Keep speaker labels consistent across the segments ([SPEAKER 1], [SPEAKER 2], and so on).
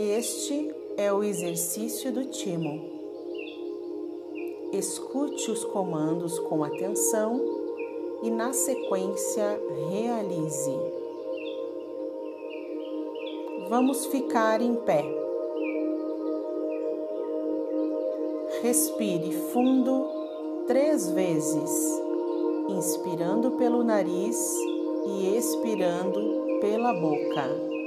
[SPEAKER 1] Este é o exercício do timo. Escute os comandos com atenção e, na sequência, realize. Vamos ficar em pé. Respire fundo três vezes, inspirando pelo nariz e expirando pela boca.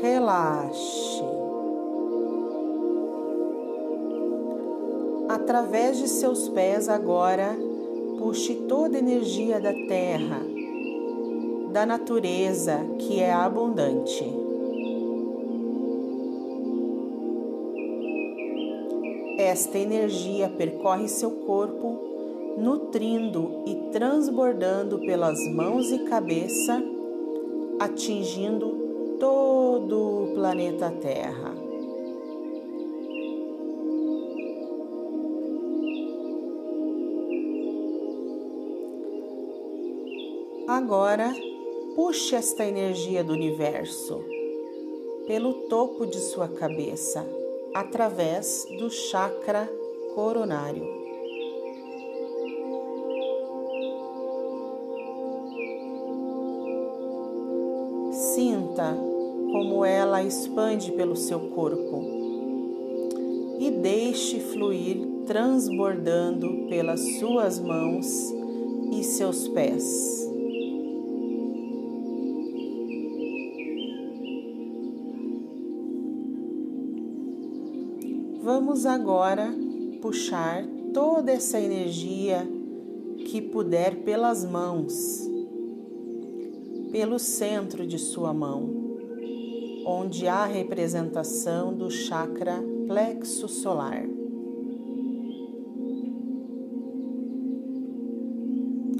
[SPEAKER 1] Relaxe. Através de seus pés, agora, puxe toda a energia da terra, da natureza que é abundante. Esta energia percorre seu corpo, nutrindo e transbordando pelas mãos e cabeça, atingindo todo o planeta Terra. Agora, puxe esta energia do universo pelo topo de sua cabeça, através do chakra coronário. Sinta como ela expande pelo seu corpo e deixe fluir transbordando pelas suas mãos e seus pés. Vamos agora puxar toda essa energia que puder pelas mãos, pelo centro de sua mão onde há representação do chakra plexo solar.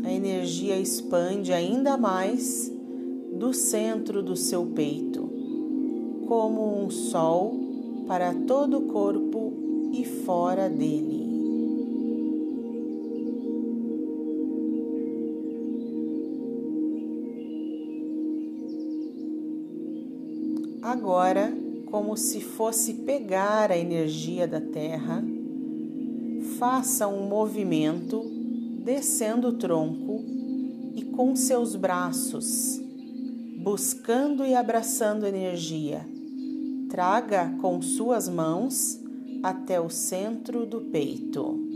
[SPEAKER 1] A energia expande ainda mais do centro do seu peito, como um sol para todo o corpo e fora dele. Agora, como se fosse pegar a energia da Terra, faça um movimento descendo o tronco e com seus braços, buscando e abraçando energia. Traga com suas mãos até o centro do peito.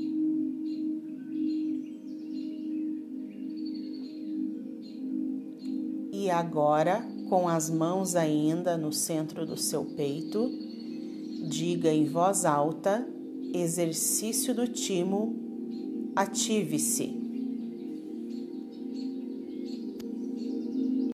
[SPEAKER 1] E agora com as mãos ainda no centro do seu peito, diga em voz alta: exercício do timo, ative-se.